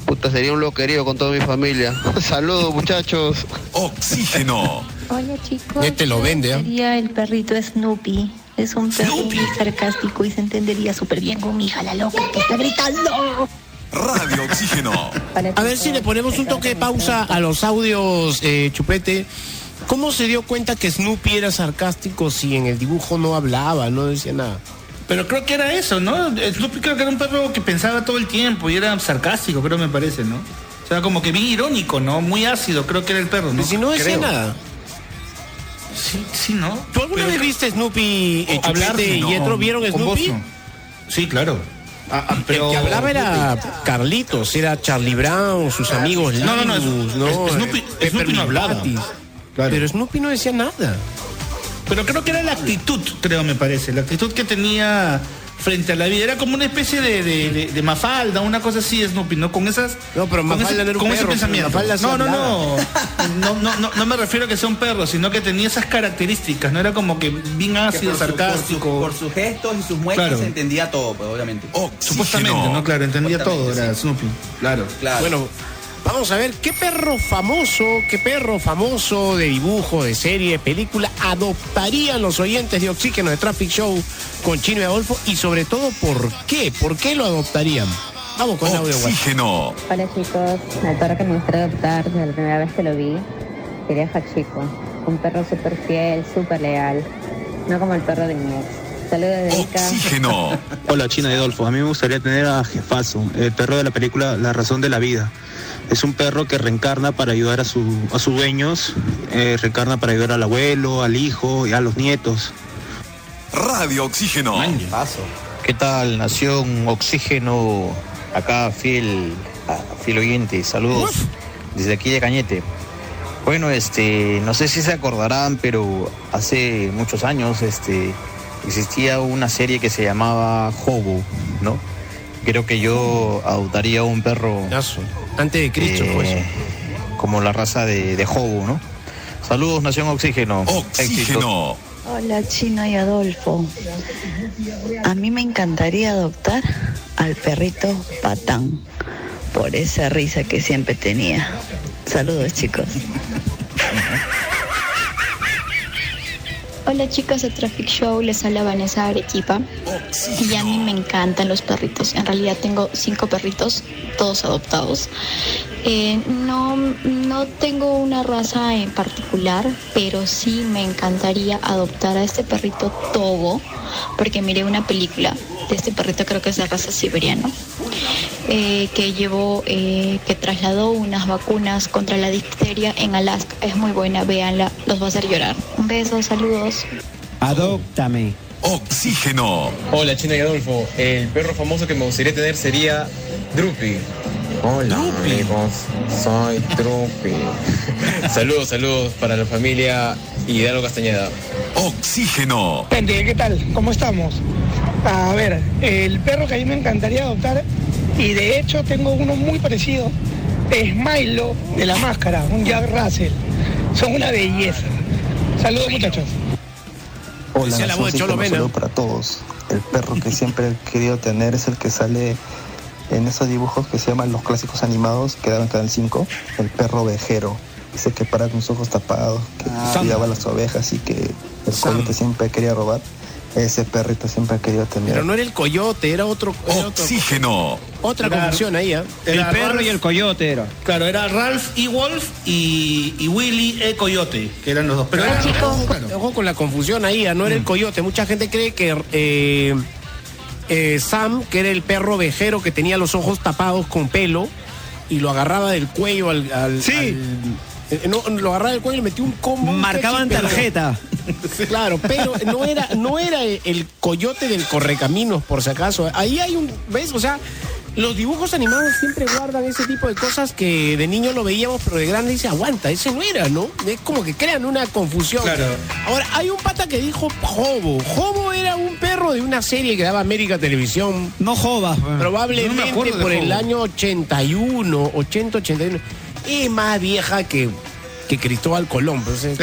Puta, sería un loquerío con toda mi familia. (laughs) Saludos, muchachos. Oxígeno. Hola chicos. Este lo vende. Sería el perrito Snoopy. Es un perro muy sarcástico y se entendería súper bien con mi hija la loca que está gritando. Radio Oxígeno. A ver si le ponemos un toque de pausa a los audios, eh, Chupete. ¿Cómo se dio cuenta que Snoopy era sarcástico si en el dibujo no hablaba, no decía nada? Pero creo que era eso, ¿no? Snoopy creo que era un perro que pensaba todo el tiempo y era sarcástico, creo me parece, ¿no? O sea, como que bien irónico, ¿no? Muy ácido, creo que era el perro, ¿no? Y si no decía Creo. nada. Sí, sí, ¿no? ¿Tú alguna Pero- vez viste Snoopy, eh, Hablar, Chupete no, y Yetro? ¿Vieron Snoopy? no. Sí, claro. Ah, ah, pero El que hablaba era Carlitos, era Charlie Brown, sus amigos No, no, no, es- ¿no? Snoopy- Eh, Snoopy no hablaba. Claro. Pero Snoopy no decía nada. Pero creo que era la actitud, creo me parece. La actitud que tenía frente a la vida. Era como una especie de, de, de- de mafalda, una cosa así, Snoopy, ¿no? Con esas. No, pero con Mafalda ese, no era un con ese pensamiento. Mafalda sí no, no, no, no. No, no, no me refiero a que sea un perro, sino que tenía esas características. No era como que bien Que ácido, por su- sarcástico. Por, su- por sus gestos y sus muestras Claro. se entendía todo, pues, obviamente. Supuestamente, ¿no? Claro, entendía todo, era Snoopy. Claro. Claro. Bueno, vamos a ver qué perro famoso, qué perro famoso de dibujo, de serie, de película adoptarían los oyentes de Oxígeno de Traffic Show con Chino y Adolfo y sobre todo por qué, por qué lo adoptarían. Vamos con el audio. Oxígeno. Hola chicos, el perro que me gustaría adoptar desde la primera vez que lo vi sería Hachiko, un perro súper fiel, súper leal, no como el perro de mi ex. De. Oxígeno. Hola China y Adolfo, a mí me gustaría tener a Jefazo, el perro de la película La razón de la vida. Es un perro que reencarna para ayudar a, su, a sus dueños, eh, reencarna para ayudar al abuelo, al hijo y a los nietos. Radio Oxígeno. Paso. ¿Qué tal, Nación Oxígeno? Acá, fiel, fiel oyente, saludos desde aquí de Cañete. Bueno, este, no sé si se acordarán, pero hace muchos años, este, existía una serie que se llamaba Hobo, ¿no? Creo que yo adoptaría un perro. Antes de Cristo eh, Como la raza de, de Hobo, ¿no? Saludos, Nación Oxígeno. Éxito. Hola Chino y Adolfo. A mí me encantaría adoptar al perrito Patán por esa risa que siempre tenía. Saludos chicos. Hola chicos de Traffic Show, les habla Vanessa Arequipa. Y a mí me encantan los perritos. En realidad tengo cinco perritos, todos adoptados. Eh, no, no tengo una raza en particular, pero sí me encantaría adoptar a este perrito Togo, porque miré una película de este perrito, creo que es de raza siberiana, eh, que llevó, eh, que trasladó unas vacunas contra la difteria en Alaska. Es muy buena, véanla, los va a hacer llorar. Un beso, saludos. Adóptame. Oxígeno. Hola China y Adolfo, el perro famoso que me gustaría tener sería Drupi, Hola amigos, soy Trupi. (laughs) saludos, saludos para la familia Hidalgo Castañeda. Oxígeno. Gente, ¿qué tal? ¿Cómo estamos? A ver, el perro que a mí me encantaría adoptar, y de hecho tengo uno muy parecido, es Milo de la máscara, un Jack Russell. Son una belleza. Saludos muchachos. Hola, la voz Cholo saludo para todos. El perro que (laughs) siempre he querido tener es el que sale en esos dibujos que se llaman los clásicos animados que daban en Canal 5, el perro vejero. Ese que para con sus ojos tapados, que cuidaba las ovejas y que el coyote siempre quería robar. Ese perrito siempre ha querido tener. Pero no era el coyote, era otro. era otro- Oxígeno. otra Era- confusión ahí, ¿ah? Era Ralph- coyote era. Claro, era Ralph E. Wolf y, y Willy E. Coyote, que eran los dos. Pero Pero eran- ojo, ojo con la confusión ahí, ¿ah? no era el coyote. Mucha gente cree que eh, eh, Sam, que era el perro vejero que tenía los ojos tapados con pelo y lo agarraba del cuello al. al- Sí. al- eh, no, lo agarraba del cuello y le metía un combo. Marcaban tarjeta. Claro, pero no era, no era el, coyote del correcaminos, por si acaso. Ahí hay un, ¿ves? O sea, los dibujos animados siempre guardan ese tipo de cosas que de niño lo veíamos, pero de grande dice, aguanta, ese no era, ¿no? Es como que crean una confusión. Claro. Ahora, hay un pata que dijo Jobo. Jobo era un perro de una serie que daba América Televisión. No jodas. weón. Probablemente No por el año 81, 80, 81. Es más vieja que, que Cristóbal Colón. pues, eh.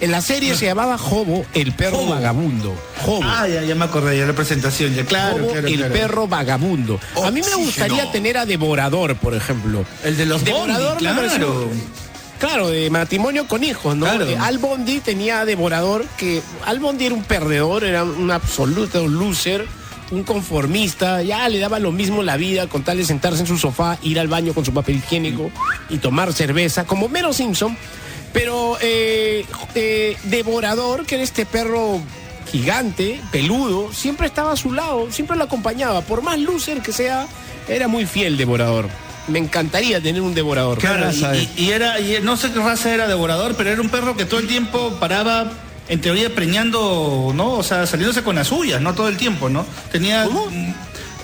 en la serie se llamaba Jobo, el perro Jobo. vagabundo. Jobo. Ah, ya, ya me acordé, ya la presentación, ya claro, Jobo, claro, el claro. perro vagabundo. A mí me gustaría tener a Devorador, por ejemplo. El de los Devorador Bondi, claro. Claro, de matrimonio con hijos, ¿no? Claro. Eh, Al Bondi tenía a Devorador, que Al Bondi era un perdedor, era un absoluto loser, un conformista, ya le daba lo mismo la vida con tal de sentarse en su sofá, ir al baño con su papel higiénico y tomar cerveza, como Mero Simpson. Pero eh, eh, Devorador, que era este perro gigante, peludo, siempre estaba a su lado, siempre lo acompañaba. Por más loser que sea, era muy fiel Devorador. Me encantaría tener un Devorador. Claro, y, y- y era, y no sé qué raza era devorador, pero era un perro que todo el tiempo paraba, en teoría, preñando, ¿no? O sea, saliéndose con las suyas, ¿no? Todo el tiempo, ¿no? Tenía. mm,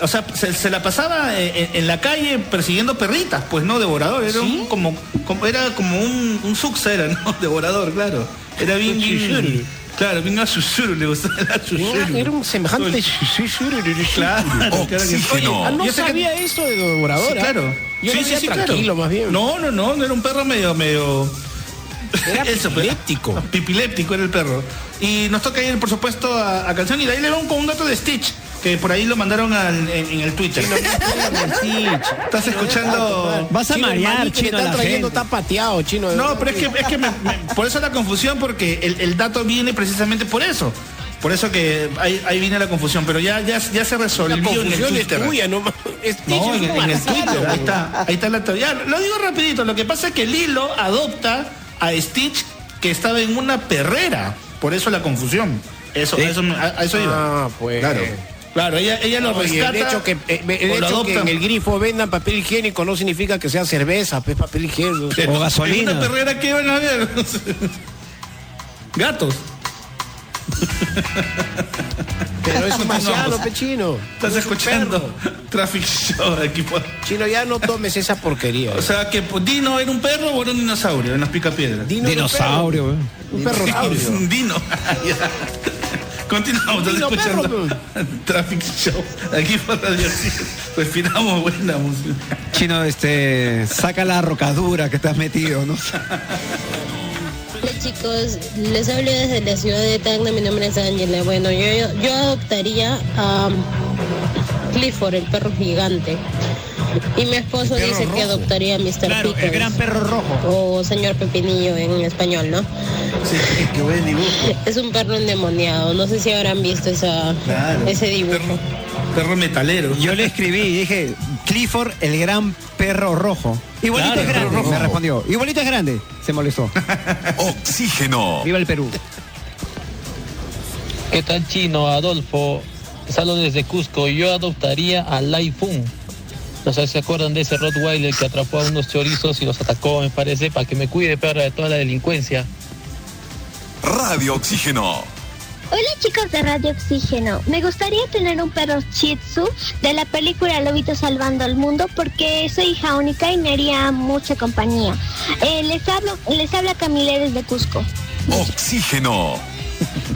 O sea, se, se la pasaba eh, en, en la calle persiguiendo perritas, pues no, devorador. Era un- como, como- era como un, un era, ¿no? (laughs) Devorador, claro. Era bien, bien. Claro, vino a Susuru, le gustaba el Susuru. Era un semejante (laughs) Claro, claro que sí. Ah, no Yo sé que- sabía esto de devorador. Sí, ¿ah? claro. Yo sí, sí, sí, tranquilo, claro. más bien. No, no, no, no era un perro medio, medio. Era Eso, pues. epiléptico. Pipiléptico era el perro. Y nos toca ir, por supuesto, a, a canción. Y de ahí le vamos con un dato de Stitch, que por ahí lo mandaron al- en, en el Twitter. Estás escuchando. Vas a Chino, marear, chino, la trayendo, gente. está pateado, chino. No, pero es que, es que me- me- por eso la confusión, porque el, el dato viene precisamente por eso. Por eso que ahí, ahí viene la confusión, pero ya, ya, ya se resolvió La en el confusión es Twitter. tuya, no No, en, el Twitter, (laughs) ahí está, ahí está la teoría. Lo digo rapidito, lo que pasa es que Lilo adopta a Stitch que estaba en una perrera, por eso la confusión. Eso, eso, a, a eso iba. Ah, pues. Claro. Claro, ella, ella lo Oye, rescata. el hecho, que, eh, el hecho que en el grifo vendan papel higiénico no significa que sea cerveza, pues papel higiénico. O gasolina. En una perrera que van a ver. (laughs) Gatos. (laughs) Pero es (laughs) marciano, pechino. Estás escuchando Traffic Show aquí por. Chino, ya no tomes esa porquería. O sea que pues, Dino era un perro o era un dinosaurio en las picapiedras. Dino un Dinosaurio, weón. Un perro (laughs) Es un dino. (laughs) Ya. Continuamos, estás Dino perro, escuchando Traffic Show aquí por Radio. Respiramos buena música. Chino, este, saca la rocadura que te has metido, ¿no? Chicos, les hablo desde la ciudad de Tacna, mi nombre es Ángela. Bueno, yo, yo adoptaría a Clifford, el perro gigante. Y mi esposo dice que adoptaría a Mr. Claro, el gran perro rojo. O señor Pepinillo en español, ¿no? Sí, qué buen dibujo. Es un perro endemoniado, no sé si habrán visto esa, Claro. ese dibujo. Perro, perro metalero. Yo le escribí y dije, Clifford, el gran perro rojo. Igualito Claro, es grande, me respondió. Igualito es grande, se molestó. (laughs) Oxígeno. Viva el Perú. ¿Qué tal chino, Adolfo? Salgo desde Cusco. Yo adoptaría a Lai. No sé si se acuerdan de ese Rottweiler que atrapó a unos chorizos y los atacó, me parece, para que me cuide, perro, de toda la delincuencia. Radio Oxígeno. Hola chicos de Radio Oxígeno. Me gustaría tener un perro Shih Tzu de la película Lobito Salvando al Mundo porque soy hija única y me haría mucha compañía. Eh, les, hablo, les habla Camila desde Cusco. Oxígeno.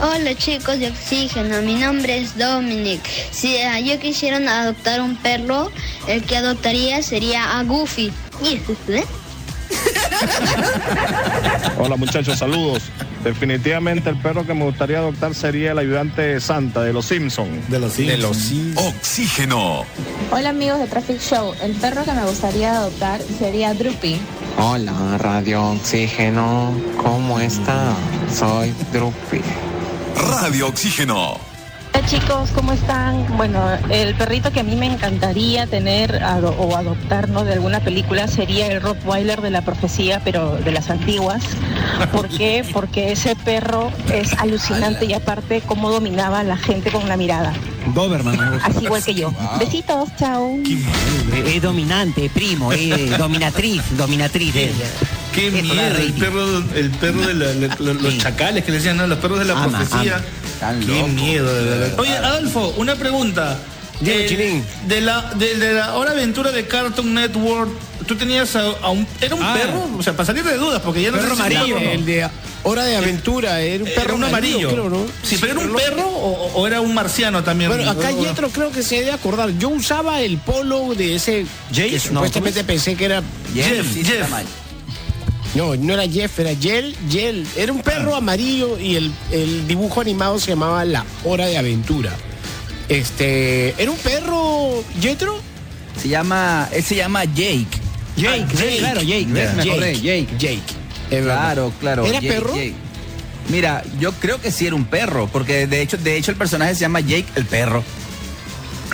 Hola chicos de Oxígeno, mi nombre es Dominic. Si eh, yo quisiera adoptar un perro, el que adoptaría sería a Goofy. ¿Y este es, eh? Hola muchachos, saludos. Definitivamente el perro que me gustaría adoptar sería el ayudante Santa de los Simpsons. De los Oxígeno. Hola amigos de Traffic Show, el perro que me gustaría adoptar sería Droopy. Hola, Radio Oxígeno. ¿Cómo está? Soy Drupi. Radio Oxígeno. Hola chicos, ¿cómo están? Bueno, el perrito que a mí me encantaría tener ado- o adoptar ¿no? de alguna película sería el Rottweiler de la profecía, pero de las antiguas. ¿Por qué? (laughs) Porque ese perro es alucinante y aparte cómo dominaba a la gente con la mirada. Doberman. Así igual que yo. Besitos, chao. Es Eh, dominante, primo, es (laughs) dominatriz, dominatriz. Qué miedo, el perro, el perro de la- la- la- los chacales que le decían, ¿no? Los perros de la Ama, profecía. ama. Qué miedo, de verdad. Oye, Adolfo, una pregunta. El- de la de, de la hora aventura de Cartoon Network, tú tenías a, a un era un Ah. perro, o sea, para salir de dudas, porque ya no Perro sé si es amarillo, perro o no. el de Hora de Aventura, era un Era perro un amarillo. creo, ¿no? Sí, pero era un perro o, o era un marciano también. Bueno, acá Yetro creo que se debe acordar. Yo usaba el polo de ese que no, supuestamente pensé que era Jeff, Jeff. No, no era Jeff, era Yel, Yel. Era un perro amarillo y el, el dibujo animado se llamaba La Hora de Aventura. Este, ¿era un perro Yetro? Se llama, él se llama Jake. Jake, Ah, sí, claro, Jake, Yeah. me acordé, Jake. Jake. Verdad. Claro, claro. ¿Era Jake, perro? Jake. Mira, yo creo que sí era un perro, porque de hecho, de hecho el personaje se llama Jake el perro.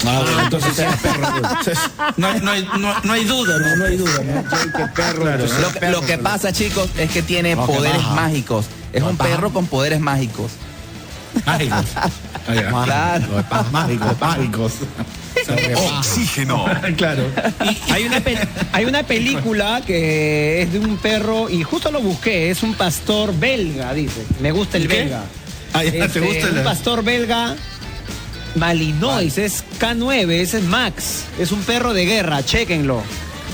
Ah, bueno, entonces era (laughs) perro. No, hay- no hay, no, no hay duda, no, no hay duda. ¿no? Claro, lo, que- lo que pasa, chicos, es que tiene que poderes mágicos. Es un perro con poderes mágicos. Mágicos. (laughs) Claro. Mágicos, mágicos. Oxígeno. (laughs) claro. Hay una, hay una película que es de un perro y justo lo busqué, es un pastor belga, dice. Me gusta el belga. Ah, ya, ¿te Este, gusta un la- pastor belga Malinois, es K9, ese es Max, es un perro de guerra, chéquenlo.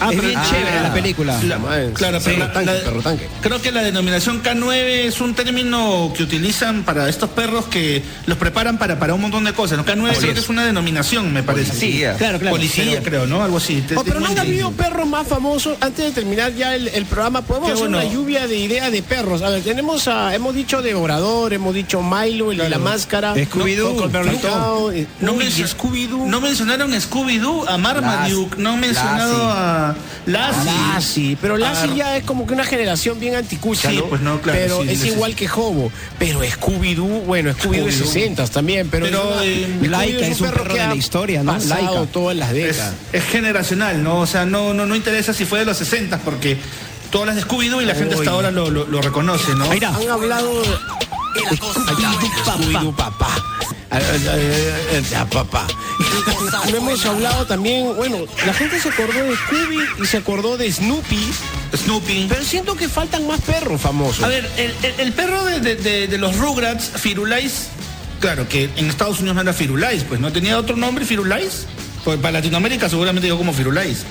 Ah, es pero- bien ah, chévere la película. La- claro, pero la- la- creo que la denominación K9 es un término que utilizan para estos perros que los preparan para, para un montón de cosas. ¿no? K9 Así creo es. que es una denominación, me parece. Policía. Claro, claro. Policía, Pero- creo, ¿no? Algo así. Oh, pero no han habido perros más famosos. Antes de terminar ya el, el programa, podemos Qué hacer bueno. una lluvia de ideas de perros. A ver, tenemos a, hemos dicho Devorador, hemos dicho Milo, el de la máscara. Scooby-Doo. No, no, mencio- Scooby-Doo. no mencionaron Scooby-Doo, a Marmaduke, no han mencionado a Lassie. Lassie, pero Lassie Ah, ya es como que una generación bien anticucha, Sí, ¿no? pues no, claro, Pero sí, es igual que Hobo. Pero Scooby-Doo, bueno, Scooby-Doo Scooby-Doo. 60 también, pero... Pero, es eh, Laika es un perro que de la historia, ¿no? Laika. todas las es, décadas. es generacional, ¿no? O sea, no, no, no interesa si fue de los 60 porque todas las de Scooby-Doo y la gente hasta ahora lo, lo- lo reconoce, ¿no? Han hablado de Scooby-Doo papá. Ah, ah, ah, papá. No hemos hablado también, bueno, la gente se acordó de Scooby y se acordó de Snoopy. Snoopy. Pero siento que faltan más perros famosos. A ver, el, el- el perro de, de- de- de los Rugrats, Firulais, claro que en Estados Unidos no era Firulais, pues no tenía otro nombre, Firulais. Pues para Latinoamérica seguramente llegó como Firulais.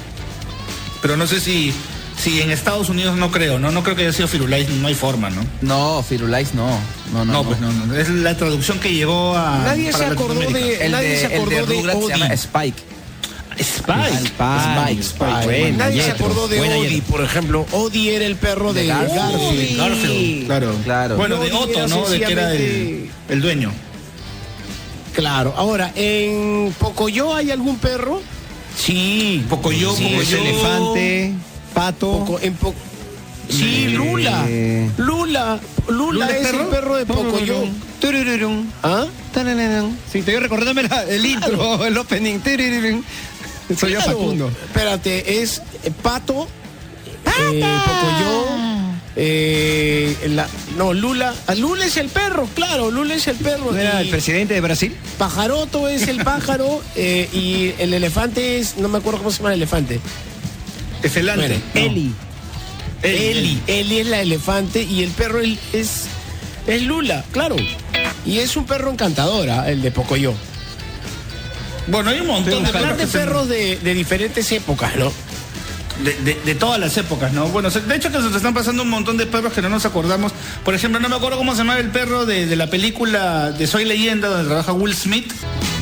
Pero no sé si, si en Estados Unidos no creo, ¿no? No creo que haya sido Firulais, no hay forma, ¿no? No, Firulais no. No, no, No, pues no, no. Es la traducción que llegó a. Nadie se acordó Latinoamérica. de- El nadie de, se el de acordó de Rugrats se llama Odie. Spike. Spike. Spike. Ay, Buena, Nadie se Yetro. acordó de Buena, Odie, por ejemplo. Odie era el perro de, De Garfield. Garfield. Garfield, claro. Claro. Bueno, de Odie era Otto, ¿no? De que era el, el dueño. Claro. Ahora, ¿en Pocoyo hay algún perro? Sí, Pocoyo, Sí, es Pocoyo. elefante, pato. Poco, en Po- Sí, Eh, Lula. Lula. Lula ¿Lula es el perro? de Pocoyo. ¿Ah? Sí, estoy recordándome la- el intro, (laughs) el opening. Soy yo Claro. Facundo. Espérate, es eh, Pato, eh, Pocoyo, eh, la- no, Lula. Ah, Lula es el perro, claro, Lula es el perro. ¿No era el presidente de Brasil? Pajaroto es el pájaro eh, y el elefante es, no me acuerdo cómo se llama el elefante. Efelante. Bueno, No. Eli. Eli. Eli es la elefante y el perro es, es, es Lula, claro. Y es un perro encantadora, el de Pocoyo. Bueno, hay un montón de perros de, de diferentes épocas, ¿no? De, de- de todas las épocas, ¿no? Bueno, de hecho que se nos están pasando un montón de perros que no nos acordamos. Por ejemplo, no me acuerdo cómo se llamaba el perro de, la película de Soy Leyenda, donde trabaja Will Smith.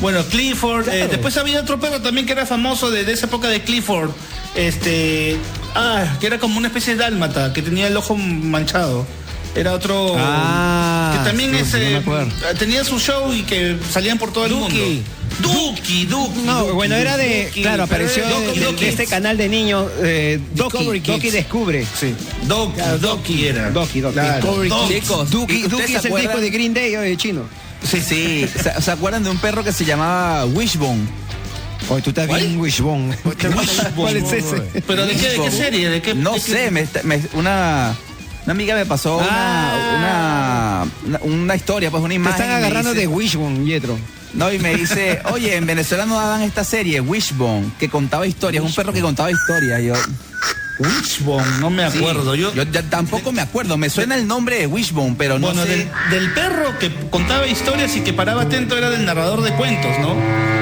Bueno, Clifford. eh, después había otro perro también que era famoso de esa época de Clifford. Este. Ah, que era como una especie de dálmata, que tenía el ojo manchado. Era otro. Ah, que también sí, no eh, tenía su show y que salían por todo el Duki. mundo. Duki, Duki. No, Duki, bueno, era de. Duki. Claro, apareció de, de- de este canal de niños. Eh, Doki, Discovery Doki descubre. Sí. Doki, Doki era. Doki, Doki. Claro. Discovery Doki. Kids. Chicos, Duki, ¿ustedes Duki es el disco de Green Day, oye, chino. Sí, sí. (laughs) ¿Se, se acuerdan de un perro que se llamaba Wishbone? Oye, tú estás bien (laughs) wishbone. ¿Cuál es ese? ¿Pero de qué, de qué serie? ¿De qué, No de qué- sé, me, me- una, una amiga me pasó Ah. una, una, una historia, pues una Te imagen. están y me agarrando dice- de wishbone, Yetro. No, y me dice, (laughs) oye, en Venezuela no daban esta serie, Wishbone, que contaba historias, un perro que contaba historias. Yo, Wishbone, no me sí, acuerdo. yo, tampoco me acuerdo, me suena el nombre de Wishbone, pero no bueno, sé. del, del perro que contaba historias y que paraba atento era del narrador de cuentos, ¿no?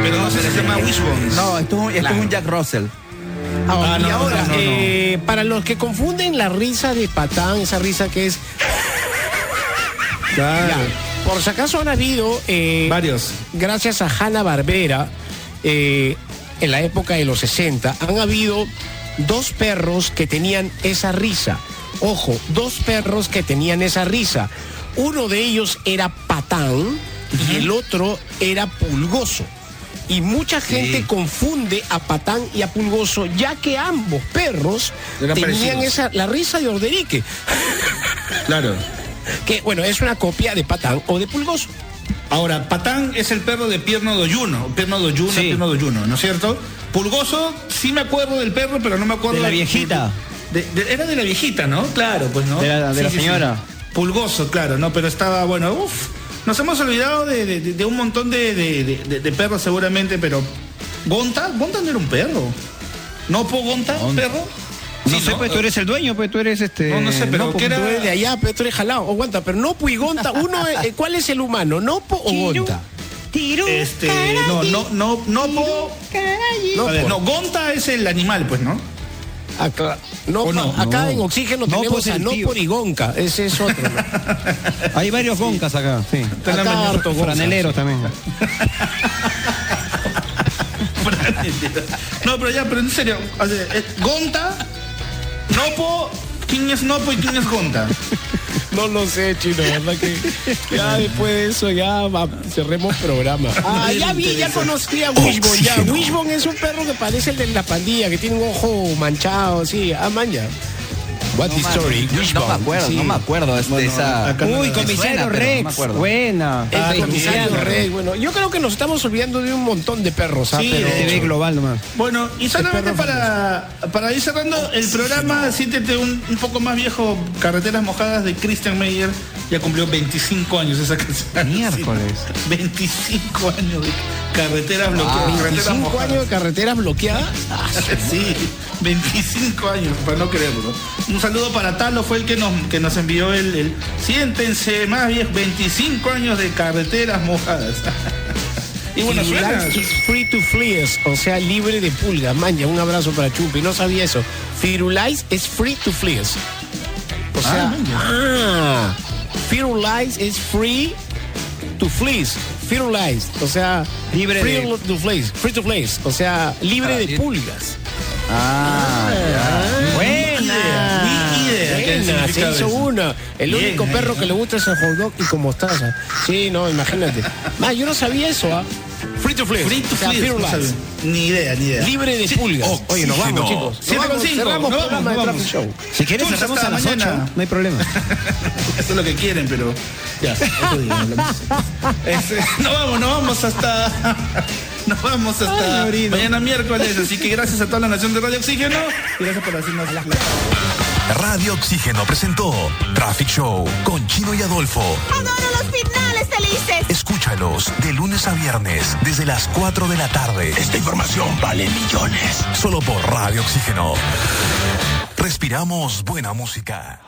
Pero no sé si se llama Wishbone. No, esto, es un- esto Claro. es un Jack Russell. Ah, Ah, y no, ahora, no, no, no. eh, para los que confunden la risa de Patán, esa risa que es. Ya, por si acaso han habido. eh, Varios. Gracias a Hanna Barbera, en la época de los 60, han habido dos perros que tenían esa risa. Ojo, dos perros que tenían esa risa. Uno de ellos era Patán y el otro era Pulgoso. Y mucha gente confunde a Patán y a Pulgoso, ya que ambos perros Eran tenían parecidos. esa, la risa de Orderique, Claro. que bueno, es una copia de Patán o de Pulgoso. Ahora, Patán es el perro de Pierno Doyuno, Pierno Doyuno, Sí. Pierno Doyuno, ¿no es cierto? Pulgoso, sí me acuerdo del perro, pero no me acuerdo De la viejita. de- de- era de la viejita, ¿no? Claro, pues no. De la- de la señora. Pulgoso, claro, ¿no? Pero estaba, bueno, uff. Nos hemos olvidado de, un montón de, perros seguramente, pero. ¿Gonta? ¿Gonta no era un perro? ¿No po Gonta, perro? No Sí, sé, pues tú eres el dueño, pues tú eres este. No, no sé, pero porque ¿qué era? tú eres de allá, pero tú eres jalado. Aguanta, pero Nopo y Gonta, uno, eh, ¿cuál es el humano? ¿Nopo o Gonta? Este, no, no, no, no po. No, ver, por- no, Gonta es el animal, pues, ¿no? Acá, no, ¿O no? acá No. en Oxígeno No, tenemos pues, a el Nopo tío. y Gonca. Ese es otro. ¿no? (laughs) Hay varios goncas acá, sí. Acá harto Gonca. Franeleros también. (laughs) (laughs) No, pero ya, pero en serio, o sea, eh, Gonta, Nopo, ¿quién es Nopo y quién es Gonta? (laughs) No lo sé, chino, ¿verdad que? Ya después de eso, ya va, cerremos programa. Ah, ya vi, ya conocí a Wishbone, ya. Wishbone es un perro que parece el de la pandilla, que tiene un ojo manchado, sí. Ah, man, ya. What the story? Yo no me acuerdo, sí. no me acuerdo Bueno, esa. no- Uy, comisario no Rex. Buena. El Ay, comisario. Rex, bueno, yo creo que nos estamos olvidando de un montón de perros, ¿ah? Sí, Pero- de TV global nomás. Bueno, y solamente perro para, para ir cerrando el programa, siéntete un, un poco más viejo, Carreteras Mojadas de Christian Meyer, ya cumplió 25 años esa canción. Miércoles. (laughs) 25 años de Carreteras Bloqueadas. Carreteras 25 Mojadas. años de carreteras bloqueadas. Sí, 25 años, para no creerlo. Un saludo para Talo, fue el que nos, que nos envió el, el- Siéntense más bien, 25 años de carreteras mojadas. (laughs) y bueno, suena. Free to fleas, o sea, libre de pulgas. Maña, un abrazo para Chupi, no sabía eso. Firulais es free to fleas. O sea, Ah, ah, Firulais is free to fleas. Firulais, o sea, Libre free de- to fleas, free to fleas, o sea, libre de pulgas. Ah, ya. Buena. Idea Buena, se hizo eso. una. El Bien, único perro ¿no? que le gusta es el hot dog y con mostaza. Sí, no, imagínate. (laughs) Más, yo no sabía eso, ¿ah? Free to fleas. Free to O sea, no. Ni idea, ni idea. Libre de pulgas. Oye, nos vamos, chicos. Siete Nos con vamos, cinco. cerramos Nos programa vamos, de Traffic. Show. Si quieres, Chucha, cerramos a las mañana. 8. No hay problema. (laughs) Eso es lo que quieren, pero. Ya, hablamos. Este, nos vamos, nos vamos hasta. (laughs) Nos vamos hasta Ay, mañana miércoles. Así que gracias a toda la nación de Radio Oxígeno y gracias por hacernos las Radio Oxígeno presentó Traffic Show con Chino y Adolfo. Adoro los finales felices. Escúchalos de lunes a viernes desde las 4 de la tarde. Esta información vale millones. Solo por Radio Oxígeno. Respiramos buena música.